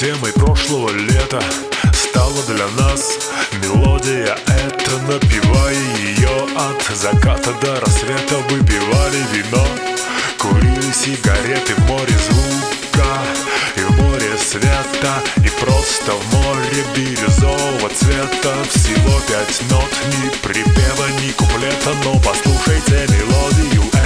темой прошлого лета. Стала для нас мелодия эта Напивая ее от заката до рассвета. Выпивали вино, курили сигареты В море звука и в море света И просто в море бирюзового цвета. Всего пять нот, ни припева, ни куплета Но послушайте мелодию